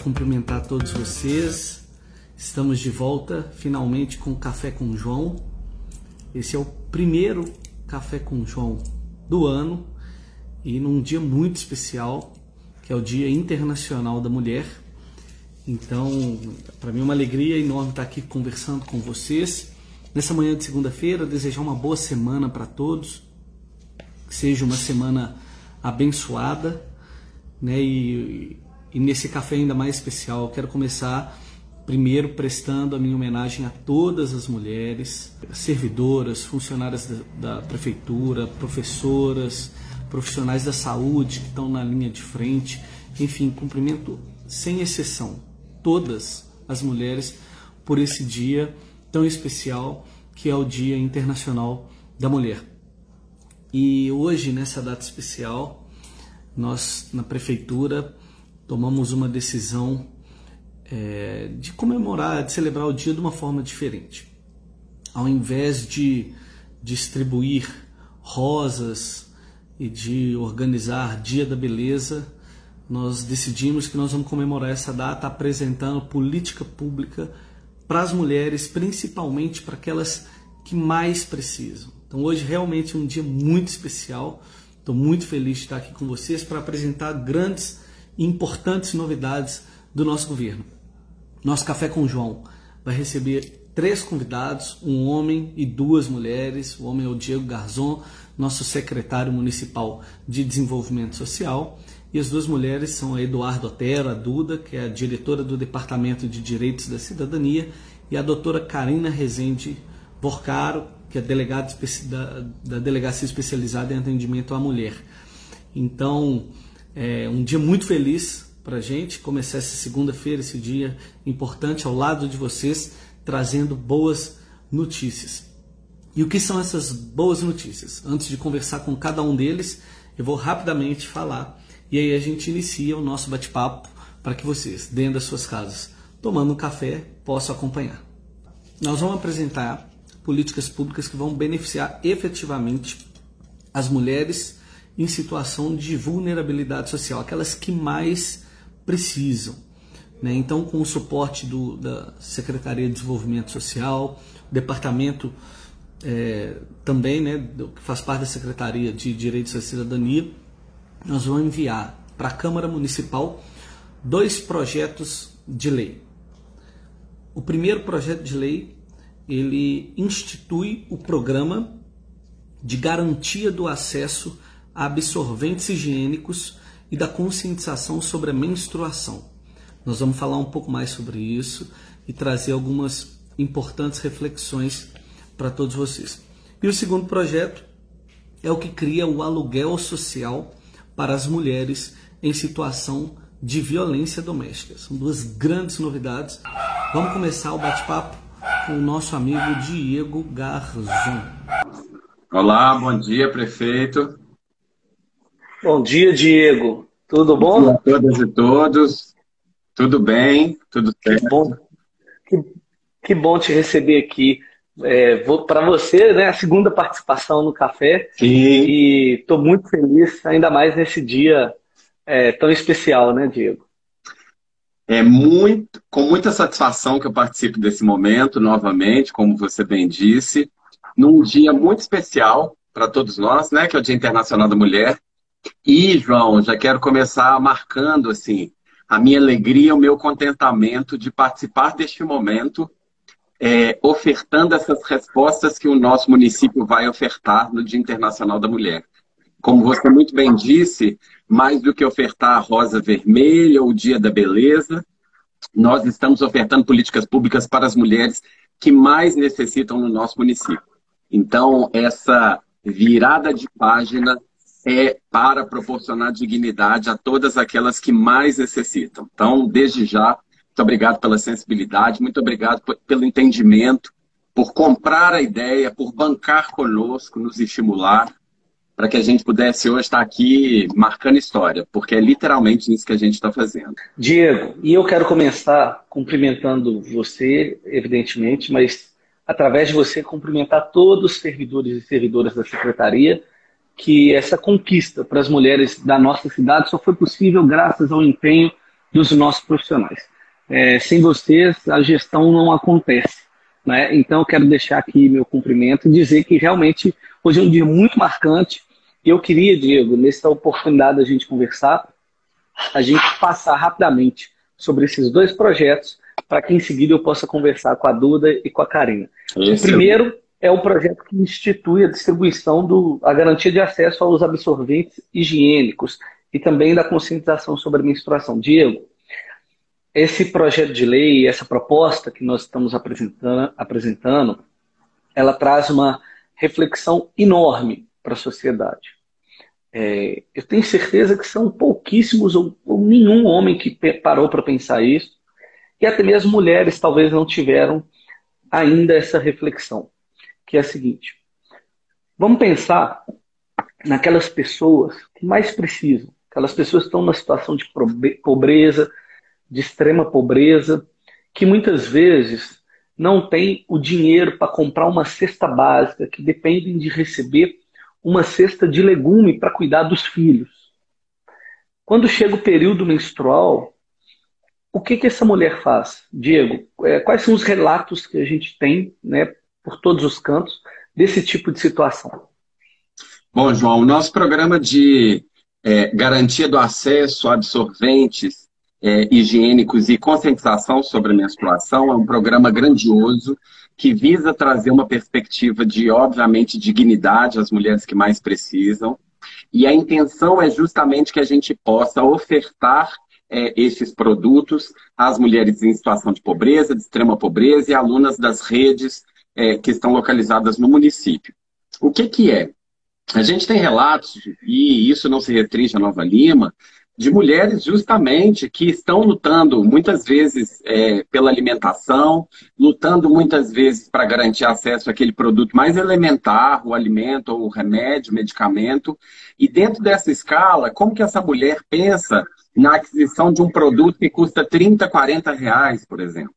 cumprimentar todos vocês. Estamos de volta finalmente com Café com João. Esse é o primeiro Café com João do ano e num dia muito especial, que é o Dia Internacional da Mulher. Então, para mim é uma alegria enorme estar aqui conversando com vocês. Nessa manhã de segunda-feira, desejar uma boa semana para todos, que seja uma semana abençoada, né? E, e nesse café ainda mais especial, quero começar primeiro prestando a minha homenagem a todas as mulheres, servidoras, funcionárias da, da prefeitura, professoras, profissionais da saúde que estão na linha de frente, enfim, cumprimento sem exceção todas as mulheres por esse dia tão especial que é o Dia Internacional da Mulher. E hoje, nessa data especial, nós na prefeitura tomamos uma decisão é, de comemorar, de celebrar o dia de uma forma diferente. Ao invés de distribuir rosas e de organizar Dia da Beleza, nós decidimos que nós vamos comemorar essa data apresentando política pública para as mulheres, principalmente para aquelas que mais precisam. Então hoje realmente é um dia muito especial. Estou muito feliz de estar aqui com vocês para apresentar grandes importantes novidades do nosso governo. Nosso Café com João vai receber três convidados, um homem e duas mulheres. O homem é o Diego Garzon, nosso secretário municipal de desenvolvimento social, e as duas mulheres são a Eduardo Otero, a Duda, que é a diretora do Departamento de Direitos da Cidadania, e a doutora Karina Rezende Borcaro, que é delegada da, da Delegacia Especializada em Atendimento à Mulher. Então, é um dia muito feliz para a gente começar essa segunda-feira, esse dia importante ao lado de vocês, trazendo boas notícias. E o que são essas boas notícias? Antes de conversar com cada um deles, eu vou rapidamente falar e aí a gente inicia o nosso bate-papo para que vocês, dentro das suas casas, tomando um café, possam acompanhar. Nós vamos apresentar políticas públicas que vão beneficiar efetivamente as mulheres em situação de vulnerabilidade social, aquelas que mais precisam. Né? Então, com o suporte do, da Secretaria de Desenvolvimento Social, Departamento é, também, né, que faz parte da Secretaria de Direitos da Cidadania, nós vamos enviar para a Câmara Municipal dois projetos de lei. O primeiro projeto de lei ele institui o programa de garantia do acesso absorventes higiênicos e da conscientização sobre a menstruação. Nós vamos falar um pouco mais sobre isso e trazer algumas importantes reflexões para todos vocês. E o segundo projeto é o que cria o aluguel social para as mulheres em situação de violência doméstica. São duas grandes novidades. Vamos começar o bate-papo com o nosso amigo Diego Garzon. Olá, bom dia, prefeito. Bom dia, Diego. Tudo bom? Olá a todas e todos. Tudo bem? Tudo certo? Que bom, que, que bom te receber aqui. É, para você, né, a segunda participação no café. Sim. E estou muito feliz, ainda mais nesse dia é, tão especial, né, Diego? É muito, com muita satisfação que eu participo desse momento novamente, como você bem disse, num dia muito especial para todos nós, né, que é o Dia Internacional da Mulher. E, João, já quero começar marcando assim a minha alegria, o meu contentamento de participar deste momento é, ofertando essas respostas que o nosso município vai ofertar no Dia Internacional da Mulher. Como você muito bem disse, mais do que ofertar a rosa vermelha ou o Dia da Beleza, nós estamos ofertando políticas públicas para as mulheres que mais necessitam no nosso município. Então, essa virada de página é para proporcionar dignidade a todas aquelas que mais necessitam. Então, desde já, muito obrigado pela sensibilidade, muito obrigado pelo entendimento, por comprar a ideia, por bancar conosco, nos estimular, para que a gente pudesse hoje estar aqui marcando história, porque é literalmente isso que a gente está fazendo. Diego, e eu quero começar cumprimentando você, evidentemente, mas através de você cumprimentar todos os servidores e servidoras da secretaria, que essa conquista para as mulheres da nossa cidade só foi possível graças ao empenho dos nossos profissionais. É, sem vocês, a gestão não acontece. Né? Então, eu quero deixar aqui meu cumprimento e dizer que realmente hoje é um dia muito marcante. E eu queria, Diego, nessa oportunidade da gente conversar, a gente passar rapidamente sobre esses dois projetos, para que em seguida eu possa conversar com a Duda e com a Karina. O primeiro é o projeto que institui a distribuição do a garantia de acesso aos absorventes higiênicos e também da conscientização sobre a menstruação. Diego, esse projeto de lei, essa proposta que nós estamos apresentando, apresentando ela traz uma reflexão enorme para a sociedade. É, eu tenho certeza que são pouquíssimos ou, ou nenhum homem que parou para pensar isso, e até mesmo mulheres talvez não tiveram ainda essa reflexão, que é a seguinte: vamos pensar naquelas pessoas que mais precisam, aquelas pessoas que estão numa situação de pobreza, de extrema pobreza, que muitas vezes não têm o dinheiro para comprar uma cesta básica, que dependem de receber uma cesta de legume para cuidar dos filhos. Quando chega o período menstrual, o que, que essa mulher faz? Diego, é, quais são os relatos que a gente tem né, por todos os cantos desse tipo de situação? Bom, João, o nosso programa de é, garantia do acesso a absorventes é, higiênicos e conscientização sobre a menstruação é um programa grandioso que visa trazer uma perspectiva de, obviamente, dignidade às mulheres que mais precisam. E a intenção é justamente que a gente possa ofertar é, esses produtos às mulheres em situação de pobreza, de extrema pobreza e alunas das redes é, que estão localizadas no município. O que, que é? A gente tem relatos, e isso não se restringe a Nova Lima, de mulheres justamente que estão lutando muitas vezes é, pela alimentação, lutando muitas vezes para garantir acesso àquele produto mais elementar, o alimento, ou o remédio, o medicamento. E dentro dessa escala, como que essa mulher pensa na aquisição de um produto que custa 30, 40 reais, por exemplo?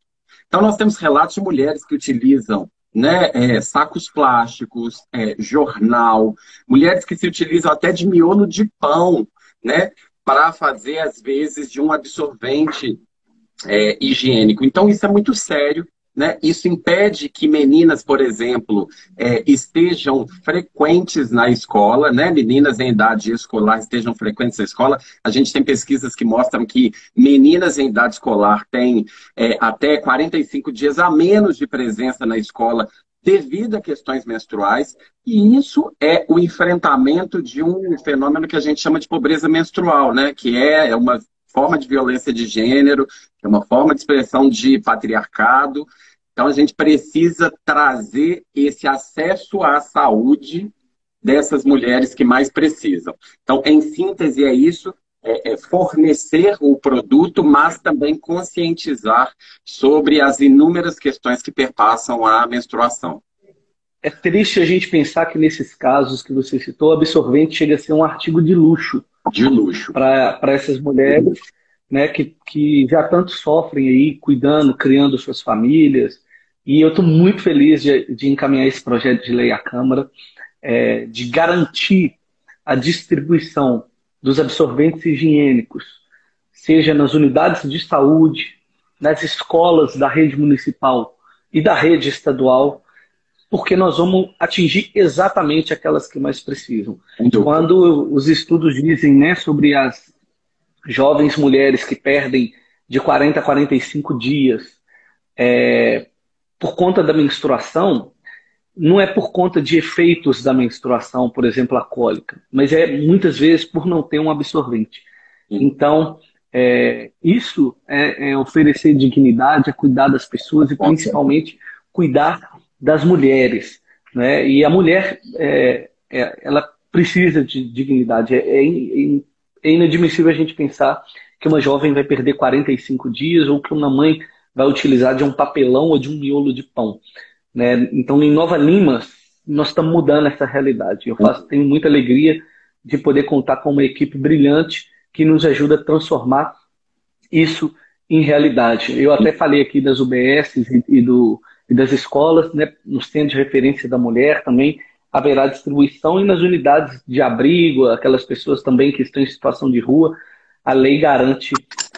Então nós temos relatos de mulheres que utilizam né, é, sacos plásticos, é, jornal, mulheres que se utilizam até de miolo de pão, né, para fazer, às vezes, de um absorvente é, higiênico. Então, isso é muito sério. Né? Isso impede que meninas, por exemplo, é, estejam frequentes na escola, né? meninas em idade escolar estejam frequentes na escola. A gente tem pesquisas que mostram que meninas em idade escolar têm é, até 45 dias a menos de presença na escola devido a questões menstruais, e isso é o enfrentamento de um fenômeno que a gente chama de pobreza menstrual, né? que é uma forma de violência de gênero, é uma forma de expressão de patriarcado. Então, a gente precisa trazer esse acesso à saúde dessas mulheres que mais precisam. Então, em síntese, é isso é, é fornecer o produto, mas também conscientizar sobre as inúmeras questões que perpassam a menstruação. É triste a gente pensar que nesses casos que você citou, absorvente chega a ser um artigo de luxo. De luxo. Para essas mulheres né, que, que já tanto sofrem aí, cuidando, criando suas famílias. E eu estou muito feliz de, de, encaminhar esse projeto de lei à Câmara, é, de garantir a distribuição dos absorventes higiênicos, seja nas unidades de saúde, nas escolas da rede municipal e da rede estadual, porque nós vamos atingir exatamente aquelas que mais precisam. Quando os estudos dizem né, sobre as jovens mulheres que perdem de 40 a 45 dias é, por conta da menstruação, não é por conta de efeitos da menstruação, por exemplo, a cólica, mas é muitas vezes por não ter um absorvente. Então, é, isso é, é, oferecer dignidade, é cuidar das pessoas e principalmente cuidar das mulheres. Né? E a mulher, é, é ela precisa de dignidade. É, é, é inadmissível a gente pensar que uma jovem vai perder 45 dias ou que uma mãe vai utilizar de um papelão ou de um miolo de pão. Né? Então, em Nova Lima, nós estamos mudando essa realidade. Eu faço, tenho muita alegria de poder contar com uma equipe brilhante que nos ajuda a transformar isso em realidade. Eu até falei aqui das UBS e, e, do, e das escolas, né, nos centros de referência da mulher também haverá distribuição e nas unidades de abrigo, aquelas pessoas também que estão em situação de rua, a lei garante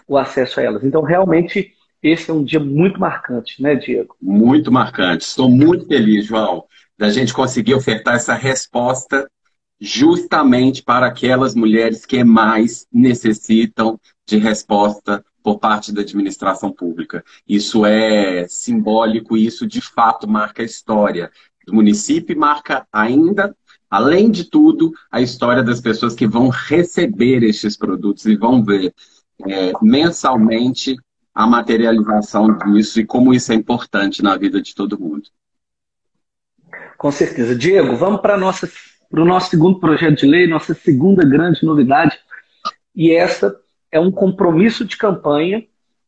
o acesso a elas. Então, realmente, esse é um dia muito marcante, né, Diego? Muito marcante. Estou muito feliz, João, da gente conseguir ofertar essa resposta justamente para aquelas mulheres que mais necessitam de resposta por parte da administração pública. Isso é simbólico e isso de fato marca a história do município e marca ainda, além de tudo, a história das pessoas que vão receber estes produtos e vão ver é, mensalmente a materialização disso e como isso é importante na vida de todo mundo. Com certeza. Diego, vamos para o nosso segundo projeto de lei, nossa segunda grande novidade. E essa é um compromisso de campanha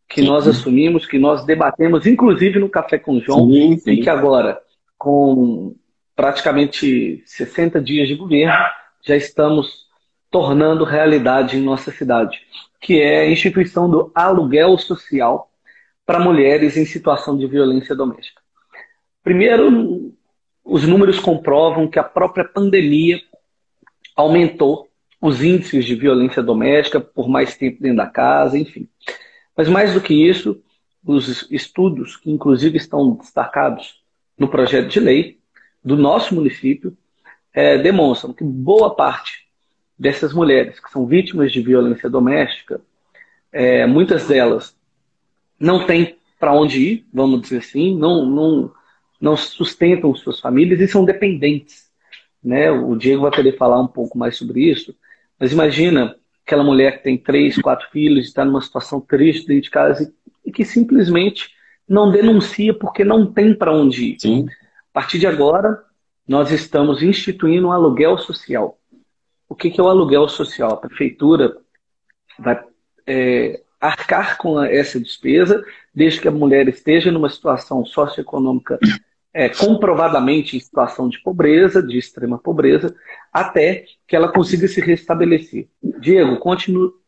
que sim. nós assumimos, que nós debatemos, inclusive no Café com o João, sim, sim. e que agora, com praticamente 60 dias de governo, já estamos tornando realidade em nossa cidade, que é a instituição do aluguel social para mulheres em situação de violência doméstica. Primeiro, os números comprovam que a própria pandemia aumentou os índices de violência doméstica por mais tempo dentro da casa, enfim. Mas mais do que isso, os estudos, que inclusive estão destacados no projeto de lei do nosso município, é, demonstram que boa parte dessas mulheres que são vítimas de violência doméstica, é, muitas delas não têm para onde ir, vamos dizer assim, não, não, não sustentam suas famílias e são dependentes. Né? O Diego vai poder falar um pouco mais sobre isso, mas imagina aquela mulher que tem três, quatro filhos, está numa situação triste dentro de casa e, que simplesmente não denuncia porque não tem para onde ir. Sim. A partir de agora, nós estamos instituindo um aluguel social. O que, que é o aluguel social? A prefeitura vai é, arcar com essa despesa, desde que a mulher esteja numa situação socioeconômica é, comprovadamente em situação de pobreza, de extrema pobreza, até que ela consiga se restabelecer. Diego,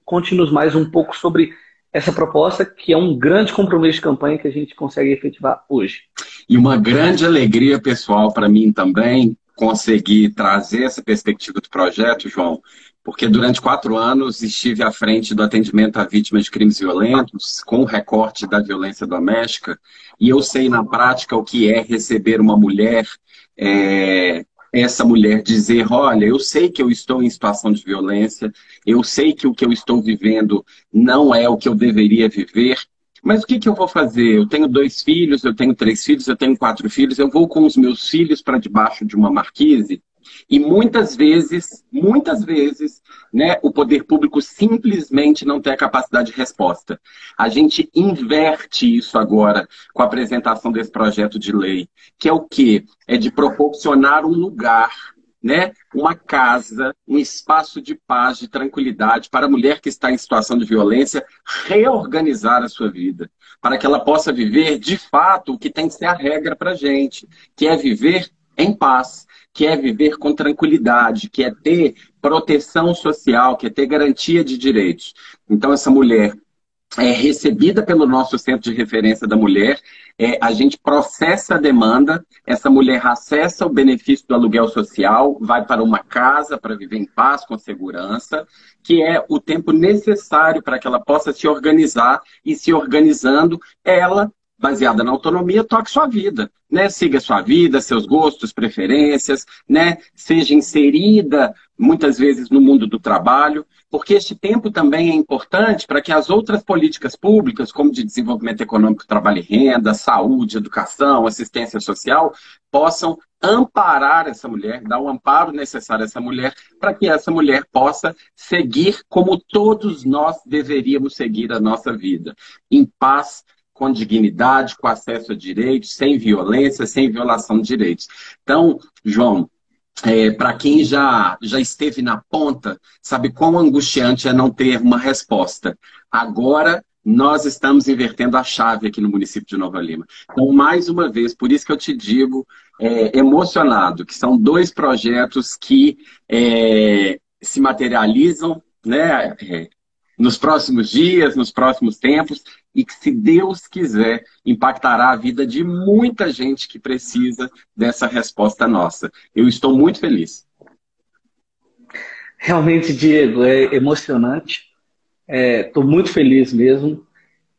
conte-nos mais um pouco sobre essa proposta, que é um grande compromisso de campanha que a gente consegue efetivar hoje. E uma grande alegria pessoal para mim também conseguir trazer essa perspectiva do projeto, João, porque durante quatro anos estive à frente do atendimento a vítimas de crimes violentos, com o recorte da violência doméstica, e eu sei na prática o que é receber uma mulher, é, essa mulher dizer: olha, eu sei que eu estou em situação de violência, eu sei que o que eu estou vivendo não é o que eu deveria viver, mas o que, que eu vou fazer? Eu tenho dois filhos, eu tenho três filhos, eu tenho quatro filhos, eu vou com os meus filhos para debaixo de uma marquise e muitas vezes, muitas vezes, né, o poder público simplesmente não tem a capacidade de resposta. A gente inverte isso agora com a apresentação desse projeto de lei, que é o quê? É de proporcionar um lugar né, uma casa, um espaço de paz, de tranquilidade para a mulher que está em situação de violência reorganizar a sua vida, para que ela possa viver de fato o que tem que ser a regra para a gente, que é viver em paz, que é viver com tranquilidade, que é ter proteção social, que é ter garantia de direitos. Então, essa mulher é recebida pelo nosso centro de referência da mulher, é, a gente processa a demanda, essa mulher acessa o benefício do aluguel social, vai para uma casa para viver em paz, com segurança, que é o tempo necessário para que ela possa se organizar e se organizando, ela baseada na autonomia, toque sua vida, né? Siga sua vida, seus gostos, preferências, né? Seja inserida muitas vezes no mundo do trabalho, porque este tempo também é importante para que as outras políticas públicas, como de desenvolvimento econômico, trabalho e renda, saúde, educação, assistência social, possam amparar essa mulher, dar o amparo necessário a essa mulher, para que essa mulher possa seguir como todos nós deveríamos seguir a nossa vida, em paz, com dignidade, com acesso a direitos, sem violência, sem violação de direitos. Então, João, é, para quem já, já esteve na ponta, sabe quão angustiante é não ter uma resposta. Agora, nós estamos invertendo a chave aqui no município de Nova Lima. Então, mais uma vez, por isso que eu te digo, é, emocionado, que são dois projetos que é, se materializam né, é, nos próximos dias, nos próximos tempos, e que, se Deus quiser, impactará a vida de muita gente que precisa dessa resposta nossa. Eu estou muito feliz. Realmente, Diego, é emocionante. Estou é, muito feliz mesmo.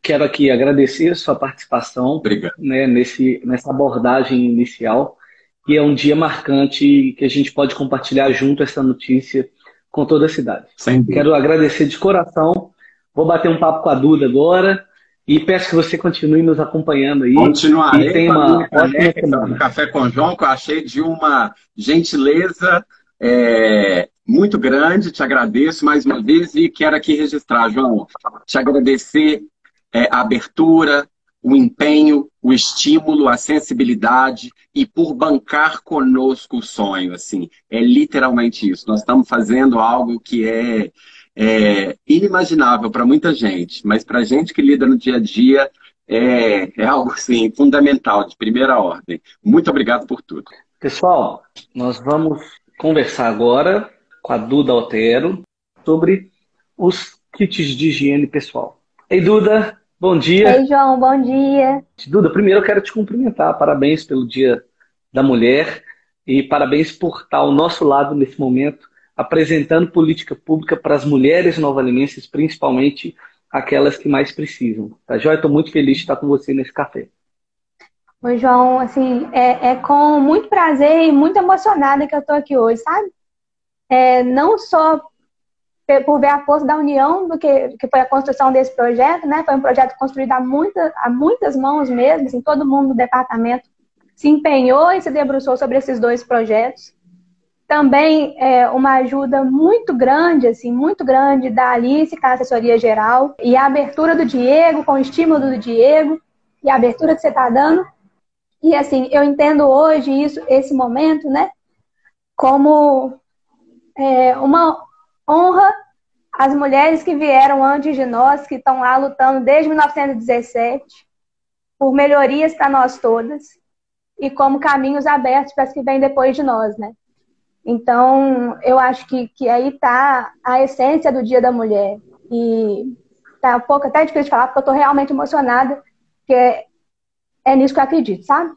Quero aqui agradecer a sua participação né, nesse, nessa abordagem inicial. E é um dia marcante que a gente pode compartilhar junto essa notícia com toda a cidade. Quero agradecer de coração. Vou bater um papo com a Duda agora e peço que você continue nos acompanhando aí. Continuarei e tem uma ótima Café com João, que eu achei de uma gentileza é, muito grande. Te agradeço mais uma vez e quero aqui registrar, João, te agradecer é, a abertura, o empenho, o estímulo, a sensibilidade e por bancar conosco o sonho, assim, é literalmente isso. Nós estamos fazendo algo que é, é inimaginável para muita gente, mas para a gente que lida no dia a dia é, é algo assim fundamental, de primeira ordem. Muito obrigado por tudo. Pessoal, nós vamos conversar agora com a Duda Otero sobre os kits de higiene pessoal. Ei, Duda, Bom dia. Oi, João, bom dia. Duda, primeiro eu quero te cumprimentar. Parabéns pelo Dia da Mulher e parabéns por estar ao nosso lado nesse momento, apresentando política pública para as mulheres novalinenses, principalmente aquelas que mais precisam. Tá joia? Estou muito feliz de estar com você nesse café. Oi, João, assim, é, é com muito prazer e muito emocionada que eu estou aqui hoje, sabe? É, não só por ver a força da união do que, que foi a construção desse projeto, né? Foi um projeto construído a, muita, a muitas mãos mesmo, assim, todo mundo do departamento se empenhou e se debruçou sobre esses dois projetos. Também é, uma ajuda muito grande, assim, muito grande da Alice com a assessoria geral e a abertura do Diego, com o estímulo do Diego e a abertura que você está dando. E assim, eu entendo hoje isso, esse momento, né, como é, uma honra as mulheres que vieram antes de nós, que estão lá lutando desde 1917 por melhorias para nós todas e como caminhos abertos para as que vêm depois de nós, né? Então, eu acho que, que aí está a essência do Dia da Mulher. E tá um pouco até difícil de falar, porque eu estou realmente emocionada, porque é, é nisso que eu acredito, sabe?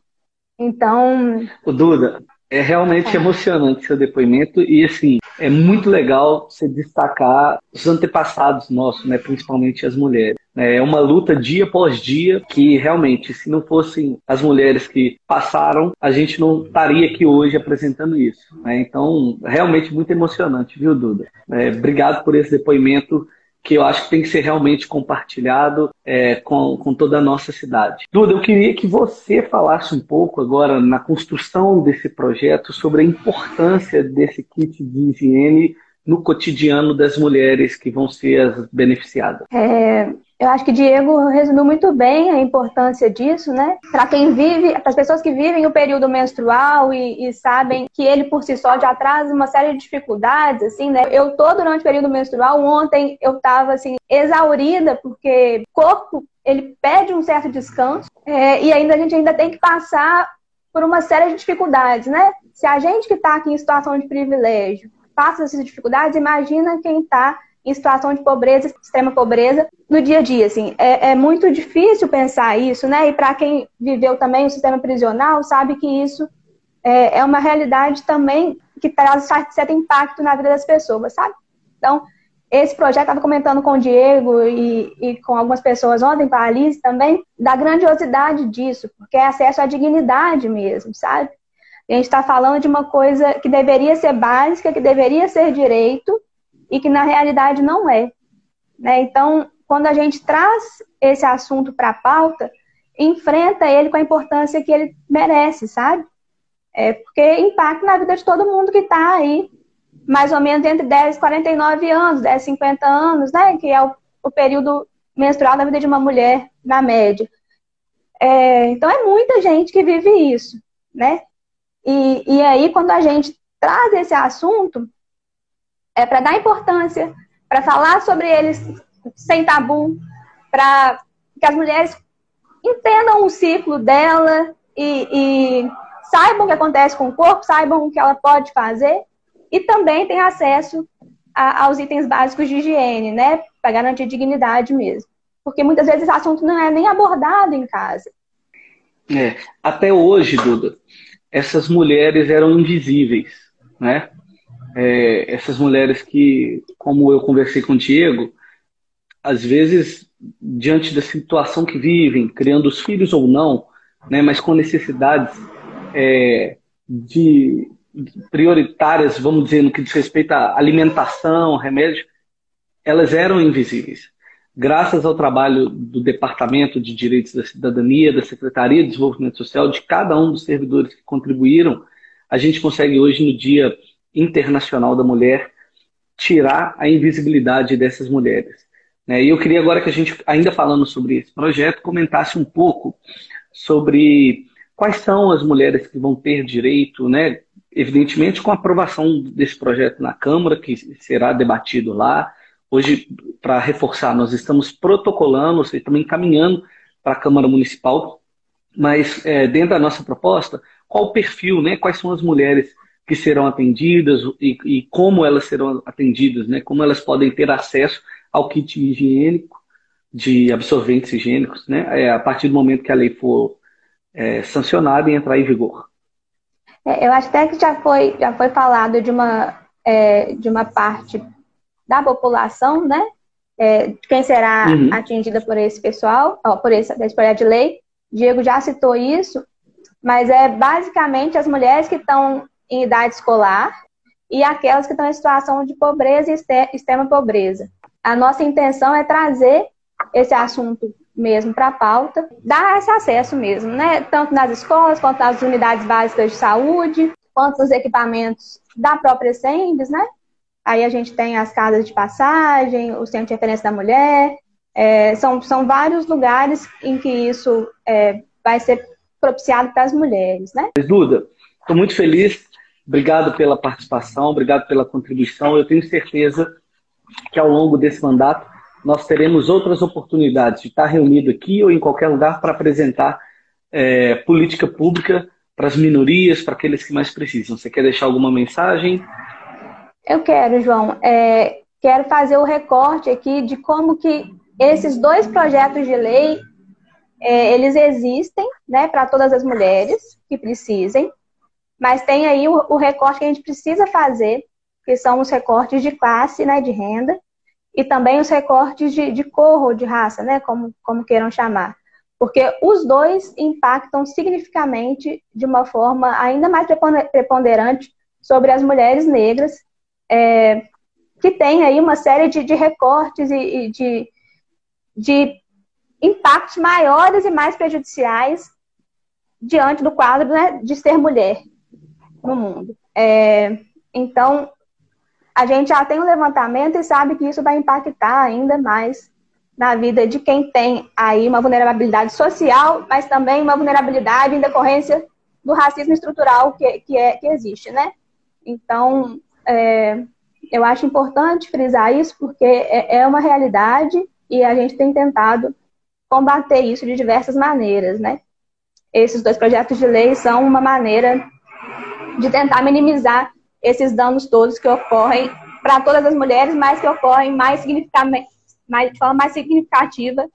Então. O Duda, é realmente é. emocionante seu depoimento e assim é muito legal você destacar os antepassados nossos, né, principalmente as mulheres. É uma luta dia após dia que realmente, se não fossem as mulheres que passaram, a gente não estaria aqui hoje apresentando isso. Né? Então, realmente muito emocionante, viu, Duda? É, obrigado por esse depoimento que eu acho que tem que ser realmente compartilhado é, com, com toda a nossa cidade. Duda, eu queria que você falasse um pouco agora na construção desse projeto sobre a importância desse kit de higiene no cotidiano das mulheres que vão ser as beneficiadas. É, eu acho que Diego resumiu muito bem a importância disso, né? Para quem vive, para as pessoas que vivem o período menstrual e, e, sabem que ele por si só já traz uma série de dificuldades, assim, né? Eu tô durante o período menstrual, ontem eu tava assim exaurida porque corpo ele pede um certo descanso é, e ainda a gente ainda tem que passar por uma série de dificuldades, né? Se a gente que está aqui em situação de privilégio passa essas dificuldades, imagina quem está em situação de pobreza, extrema pobreza, no dia a dia. Assim, é, é muito difícil pensar isso, né? E para quem viveu também o sistema prisional, sabe que isso é, é uma realidade também que traz certo impacto na vida das pessoas, sabe? Então, esse projeto, estava comentando com o Diego e, e, com algumas pessoas ontem, com a Alice também, da grandiosidade disso, porque é acesso à dignidade mesmo, sabe? A gente está falando de uma coisa que deveria ser básica, que deveria ser direito, e que na realidade não é. Né? Então, quando a gente traz esse assunto para a pauta, enfrenta ele com a importância que ele merece, sabe? É, porque impacta na vida de todo mundo que está aí, mais ou menos entre 10 e 49 anos, 10 e 50 anos, né? Que é o, o período menstrual da vida de uma mulher, na média. É, então, é muita gente que vive isso, né? E, e aí, quando a gente traz esse assunto, é para dar importância, para falar sobre eles sem tabu, para que as mulheres entendam o ciclo dela e, e, saibam o que acontece com o corpo, saibam o que ela pode fazer e também tenham acesso a, aos itens básicos de higiene, né? Para garantir dignidade mesmo. Porque muitas vezes esse assunto não é nem abordado em casa. É, até hoje, Duda, essas mulheres eram invisíveis, né? É, essas mulheres que, como eu conversei com o Diego, às vezes, diante da situação que vivem, criando os filhos ou não, né, mas com necessidades é, de prioritárias, vamos dizer, no que diz respeito à alimentação, remédio, elas eram invisíveis. Graças ao trabalho do Departamento de Direitos da Cidadania, da Secretaria de Desenvolvimento Social, de cada um dos servidores que contribuíram, a gente consegue hoje, no Dia Internacional da Mulher, tirar a invisibilidade dessas mulheres. Né? E eu queria agora que a gente, ainda falando sobre esse projeto, comentasse um pouco sobre quais são as mulheres que vão ter direito, né? evidentemente com a aprovação desse projeto na Câmara, que será debatido lá. Hoje, para reforçar, nós estamos protocolando, seja, estamos encaminhando para a Câmara Municipal, mas é, dentro da nossa proposta, qual o perfil, né? quais são as mulheres que serão atendidas e, e como elas serão atendidas, né? como elas podem ter acesso ao kit higiênico de absorventes higiênicos, né? É, a partir do momento que a lei for é, sancionada e entrar em vigor. É, eu acho até que já foi, já foi falado de uma, é, de uma parte da população, né? É, quem será uhum. atingida por esse pessoal, ó, por esse, esse projeto de lei. Diego já citou isso, mas é basicamente as mulheres que estão em idade escolar e aquelas que estão em situação de pobreza e extrema pobreza. A nossa intenção é trazer esse assunto mesmo para a pauta, dar esse acesso mesmo, né? Tanto nas escolas, quanto nas unidades básicas de saúde, quanto nos equipamentos da própria SENDES, né? Aí a gente tem as casas de passagem, o Centro de Referência da Mulher, é, são, são vários lugares em que isso é, vai ser propiciado para as mulheres, né? Duda, estou muito feliz, obrigado pela participação, obrigado pela contribuição, eu tenho certeza que ao longo desse mandato nós teremos outras oportunidades de estar reunido aqui ou em qualquer lugar para apresentar é, política pública para as minorias, para aqueles que mais precisam. Você quer deixar alguma mensagem? Eu quero, João. É, quero fazer o recorte aqui de como que esses dois projetos de lei é, eles existem, né, para todas as mulheres que precisem, mas tem aí o, o recorte que a gente precisa fazer, que são os recortes de classe, né, de renda, e também os recortes de, de cor ou de raça, né, como, como queiram chamar. Porque os dois impactam significativamente de uma forma ainda mais preponderante sobre as mulheres negras, é, que tem aí uma série de, de recortes e, e de, de impactos maiores e mais prejudiciais diante do quadro né, de ser mulher no mundo. É, então, a gente já tem um levantamento e sabe que isso vai impactar ainda mais na vida de quem tem aí uma vulnerabilidade social, mas também uma vulnerabilidade em decorrência do racismo estrutural que, que, é, que existe, né? Então, é, eu acho importante frisar isso porque é, é uma realidade e a gente tem tentado combater isso de diversas maneiras, né? Esses dois projetos de lei são uma maneira de tentar minimizar esses danos todos que ocorrem para todas as mulheres, mas que ocorrem mais mais, de forma mais significativa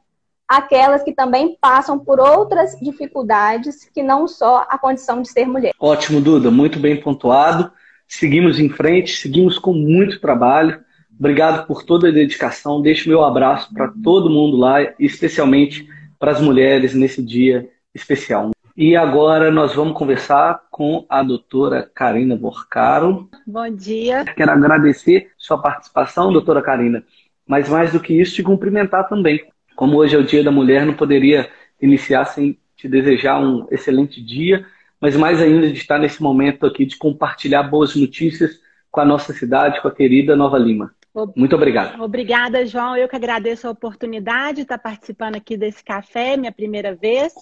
aquelas que também passam por outras dificuldades que não só a condição de ser mulher. Ótimo, Duda, muito bem pontuado. Seguimos em frente, seguimos com muito trabalho. Obrigado por toda a dedicação. Deixo meu abraço para todo mundo lá, especialmente para as mulheres nesse dia especial. E agora nós vamos conversar com a doutora Karina Borcaro. Bom dia. Quero agradecer sua participação, doutora Karina, mas mais do que isso, te cumprimentar também. Como hoje é o Dia da Mulher, não poderia iniciar sem te desejar um excelente dia, mas mais ainda de estar nesse momento aqui de compartilhar boas notícias com a nossa cidade, com a querida Nova Lima. Muito obrigado. Obrigada, João. Eu que agradeço a oportunidade de estar participando aqui desse café, minha primeira vez.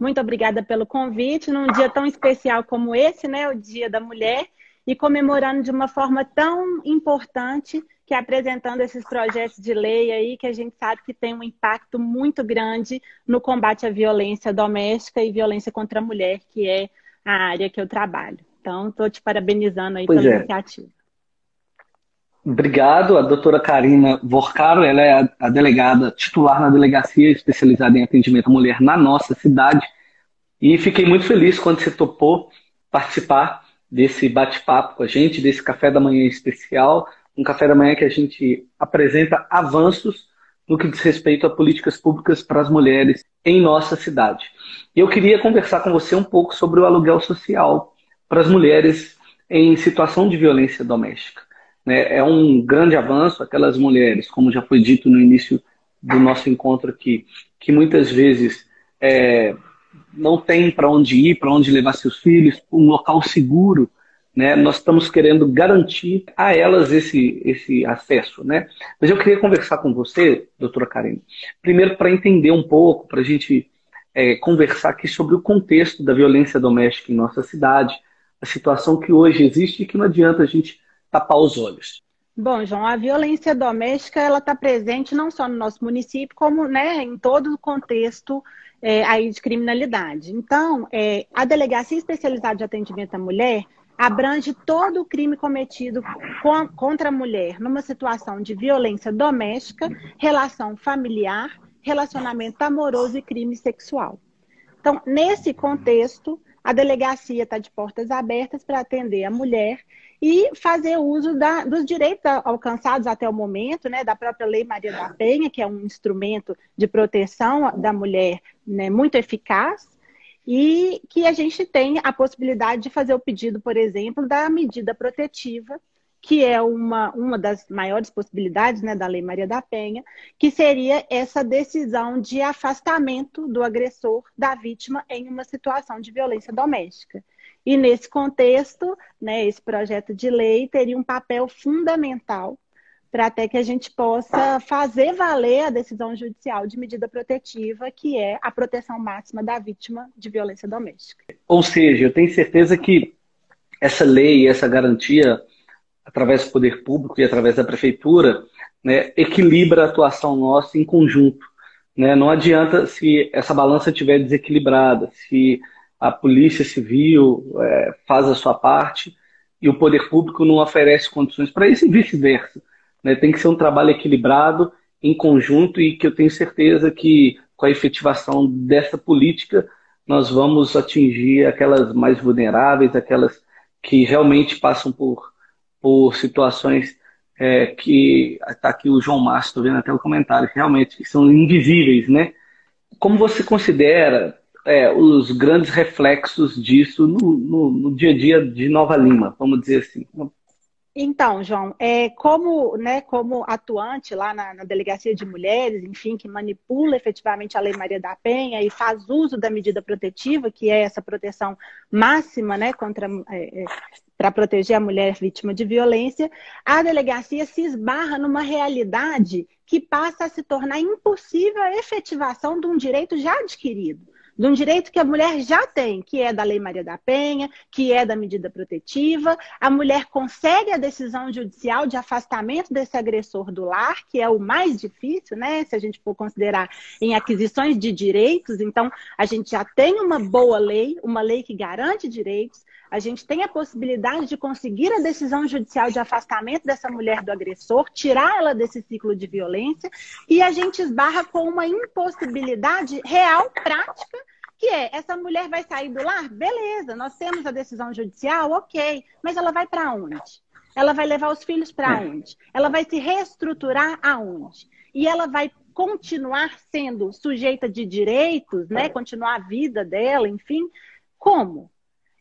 Muito obrigada pelo convite num dia tão especial como esse, né, o Dia da Mulher, e comemorando de uma forma tão importante que é apresentando esses projetos de lei aí que a gente sabe que tem um impacto muito grande no combate à violência doméstica e violência contra a mulher, que é a área que eu trabalho. Então, estou te parabenizando aí pois pela é. iniciativa. Obrigado. A doutora Karina Vorcaro, ela é a, delegada titular na delegacia especializada em atendimento à mulher na nossa cidade. E fiquei muito feliz quando você topou participar desse bate-papo com a gente, desse café da manhã especial. Um café da manhã que a gente apresenta avanços no que diz respeito a políticas públicas para as mulheres em nossa cidade. Eu queria conversar com você um pouco sobre o aluguel social para as mulheres em situação de violência doméstica. Né? É um grande avanço, aquelas mulheres, como já foi dito no início do nosso encontro aqui, que muitas vezes é, não têm para onde ir, para onde levar seus filhos, um local seguro né? Nós estamos querendo garantir a elas esse, esse acesso. Né? Mas eu queria conversar com você, doutora Karen, primeiro para entender um pouco, para a gente é, conversar aqui sobre o contexto da violência doméstica em nossa cidade, a situação que hoje existe e que não adianta a gente tapar os olhos. Bom, João, a violência doméstica ela está presente não só no nosso município, como né, em todo o contexto é, aí de criminalidade. Então, é, a Delegacia Especializada de Atendimento à Mulher abrange todo o crime cometido com, contra a mulher numa situação de violência doméstica, relação familiar, relacionamento amoroso e crime sexual. Então, nesse contexto, a delegacia está de portas abertas para atender a mulher e fazer uso da, dos direitos alcançados até o momento, né, da própria Lei Maria da Penha, que é um instrumento de proteção da mulher né, muito eficaz, e que a gente tem a possibilidade de fazer o pedido, por exemplo, da medida protetiva, que é uma, uma das maiores possibilidades né, da Lei Maria da Penha, que seria essa decisão de afastamento do agressor da vítima em uma situação de violência doméstica. E nesse contexto, né, esse projeto de lei teria um papel fundamental para até que a gente possa fazer valer a decisão judicial de medida protetiva, que é a proteção máxima da vítima de violência doméstica. Ou seja, eu tenho certeza que essa lei, essa garantia, através do poder público e através da prefeitura, né, equilibra a atuação nossa em conjunto. Né? Não adianta se essa balança estiver desequilibrada, se a polícia civil é, faz a sua parte e o poder público não oferece condições para isso e vice-versa. Né? Tem que ser um trabalho equilibrado, em conjunto, e que eu tenho certeza que com a efetivação dessa política nós vamos atingir aquelas mais vulneráveis, aquelas que realmente passam por, por situações é, que está aqui o João Márcio, estou vendo até o comentário, realmente que são invisíveis, né? Como você considera é, os grandes reflexos disso no, no, no, dia a dia de Nova Lima, vamos dizer assim? Então, João, é, como, né, como atuante lá na, na, Delegacia de Mulheres, enfim, que manipula efetivamente a Lei Maria da Penha e faz uso da medida protetiva, que é essa proteção máxima né, contra é, é, para proteger a mulher vítima de violência, a delegacia se esbarra numa realidade que passa a se tornar impossível a efetivação de um direito já adquirido de um direito que a mulher já tem, que é da Lei Maria da Penha, que é da medida protetiva. A mulher consegue a decisão judicial de afastamento desse agressor do lar, que é o mais difícil, né? Se a gente for considerar em aquisições de direitos, então a gente já tem uma boa lei, uma lei que garante direitos, a gente tem a possibilidade de conseguir a decisão judicial de afastamento dessa mulher do agressor, tirar ela desse ciclo de violência, e a gente esbarra com uma impossibilidade real, prática, que é essa mulher vai sair do lar? Beleza, nós temos a decisão judicial, ok, mas ela vai para onde? Ela vai levar os filhos para é. onde? Ela vai se reestruturar aonde? E ela vai continuar sendo sujeita de direitos, né? Continuar a vida dela, enfim. Como?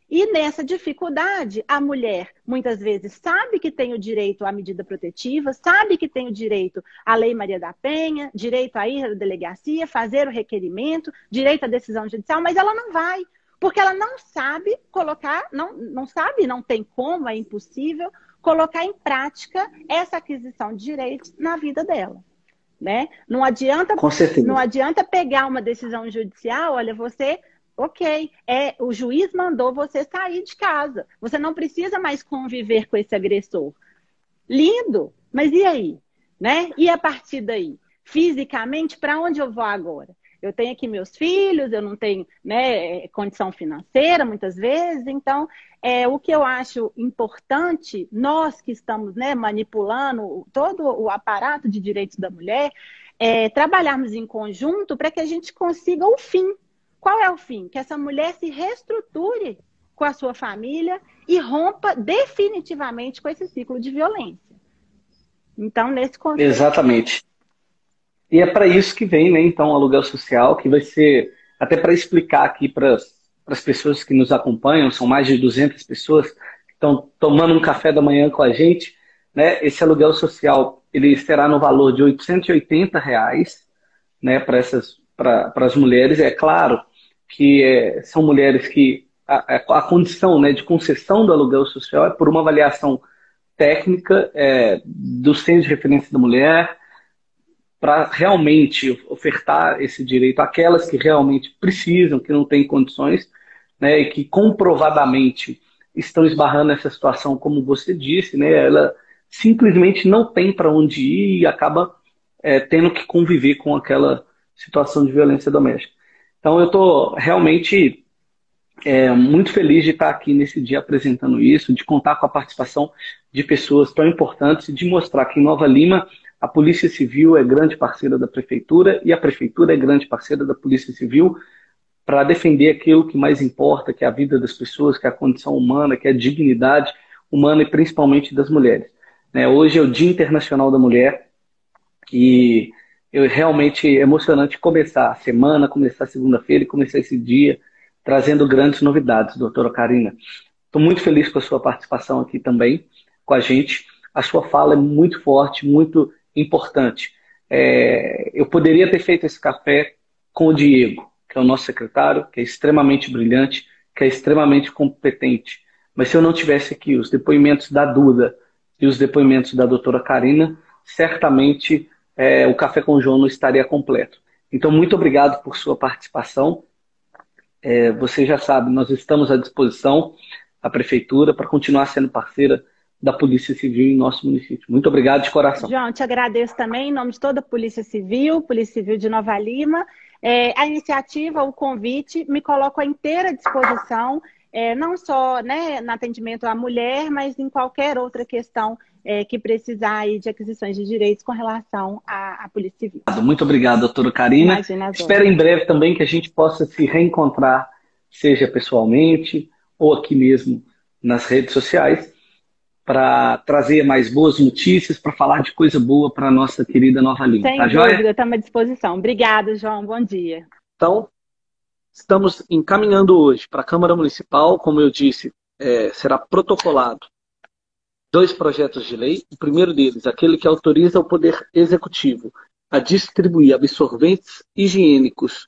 E nessa dificuldade, a mulher muitas vezes sabe que tem o direito à medida protetiva, sabe que tem o direito à Lei Maria da Penha, direito a ir à delegacia, fazer o requerimento, direito à decisão judicial, mas ela não vai, porque ela não sabe colocar, não, não sabe, não tem como, é impossível colocar em prática essa aquisição de direitos na vida dela. Né? Não adianta, não adianta pegar uma decisão judicial, olha, você ok, é, o juiz mandou você sair de casa. Você não precisa mais conviver com esse agressor. Lindo, mas e aí? Né? E a partir daí? Fisicamente, para onde eu vou agora? Eu tenho aqui meus filhos, eu não tenho né, condição financeira muitas vezes, então é, o que eu acho importante, nós que estamos né, manipulando todo o aparato de direitos da mulher, é trabalharmos em conjunto para que a gente consiga o fim qual é o fim? Que essa mulher se reestruture com a sua família e rompa definitivamente com esse ciclo de violência. Então, nesse contexto. Exatamente. E é para isso que vem, né, então, o aluguel social, que vai ser, até para explicar aqui para as pessoas que nos acompanham, são mais de 200 pessoas que estão tomando um café da manhã com a gente, né, esse aluguel social, ele será no valor de 880 reais, né, para essas, para as mulheres, é claro que é, são mulheres que a, a, condição né, de concessão do aluguel social é por uma avaliação técnica é, do centro de referência da mulher, para realmente ofertar esse direito àquelas que realmente precisam, que não têm condições, né, e que comprovadamente estão esbarrando nessa situação, como você disse, né, ela simplesmente não tem para onde ir e acaba é, tendo que conviver com aquela situação de violência doméstica. Então, eu estou realmente é, muito feliz de estar aqui nesse dia apresentando isso, de contar com a participação de pessoas tão importantes, de mostrar que em Nova Lima a Polícia Civil é grande parceira da Prefeitura e a Prefeitura é grande parceira da Polícia Civil para defender aquilo que mais importa, que é a vida das pessoas, que é a condição humana, que é a dignidade humana e principalmente das mulheres. Né, hoje é o Dia Internacional da Mulher e é realmente emocionante começar a semana, começar a segunda-feira e começar esse dia trazendo grandes novidades, doutora Karina. Estou muito feliz com a sua participação aqui também com a gente. A sua fala é muito forte, muito importante. É, eu poderia ter feito esse café com o Diego, que é o nosso secretário, que é extremamente brilhante, que é extremamente competente. Mas se eu não tivesse aqui os depoimentos da Duda e os depoimentos da doutora Karina, certamente é, o Café com o João não estaria completo. Então, muito obrigado por sua participação. É, você já sabe, nós estamos à disposição, a Prefeitura, para continuar sendo parceira da Polícia Civil em nosso município. Muito obrigado de coração. João, te agradeço também em nome de toda a Polícia Civil, Polícia Civil de Nova Lima. É, a iniciativa, o convite, me coloco à inteira disposição, é, não só né, no atendimento à mulher, mas em qualquer outra questão é, que precisar aí de aquisições de direitos com relação à, à Polícia Civil. Muito obrigado, doutora Karina. Espero em breve também que a gente possa se reencontrar, seja pessoalmente ou aqui mesmo nas redes sociais para trazer mais boas notícias, para falar de coisa boa para a nossa querida Nova Lima. Sem tá dúvida, estamos à disposição. Obrigada, João. Bom dia. Então, estamos encaminhando hoje para a Câmara Municipal, como eu disse, é, será protocolado dois projetos de lei. O primeiro deles, aquele que autoriza o Poder Executivo a distribuir absorventes higiênicos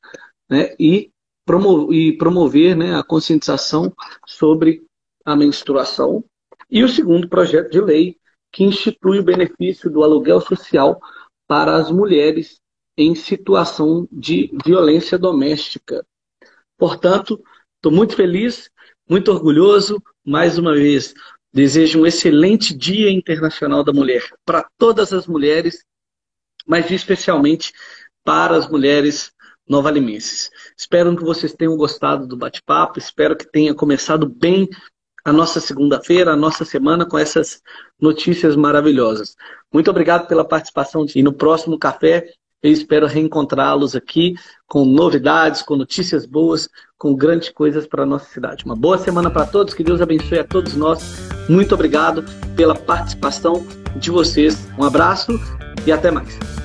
né, e, promover, e promover né, a conscientização sobre a menstruação e o segundo projeto de lei, que institui o benefício do aluguel social para as mulheres em situação de violência doméstica. Portanto, estou muito feliz, muito orgulhoso. Mais uma vez, desejo um excelente Dia Internacional da Mulher para todas as mulheres, mas especialmente para as mulheres novalimenses. Espero que vocês tenham gostado do bate-papo, espero que tenha começado bem a nossa segunda-feira, a nossa semana com essas notícias maravilhosas. Muito obrigado pela participação e no próximo café eu espero reencontrá-los aqui com novidades, com notícias boas, com grandes coisas para a nossa cidade. Uma boa semana para todos, que Deus abençoe a todos nós. Muito obrigado pela participação de vocês. Um abraço e até mais.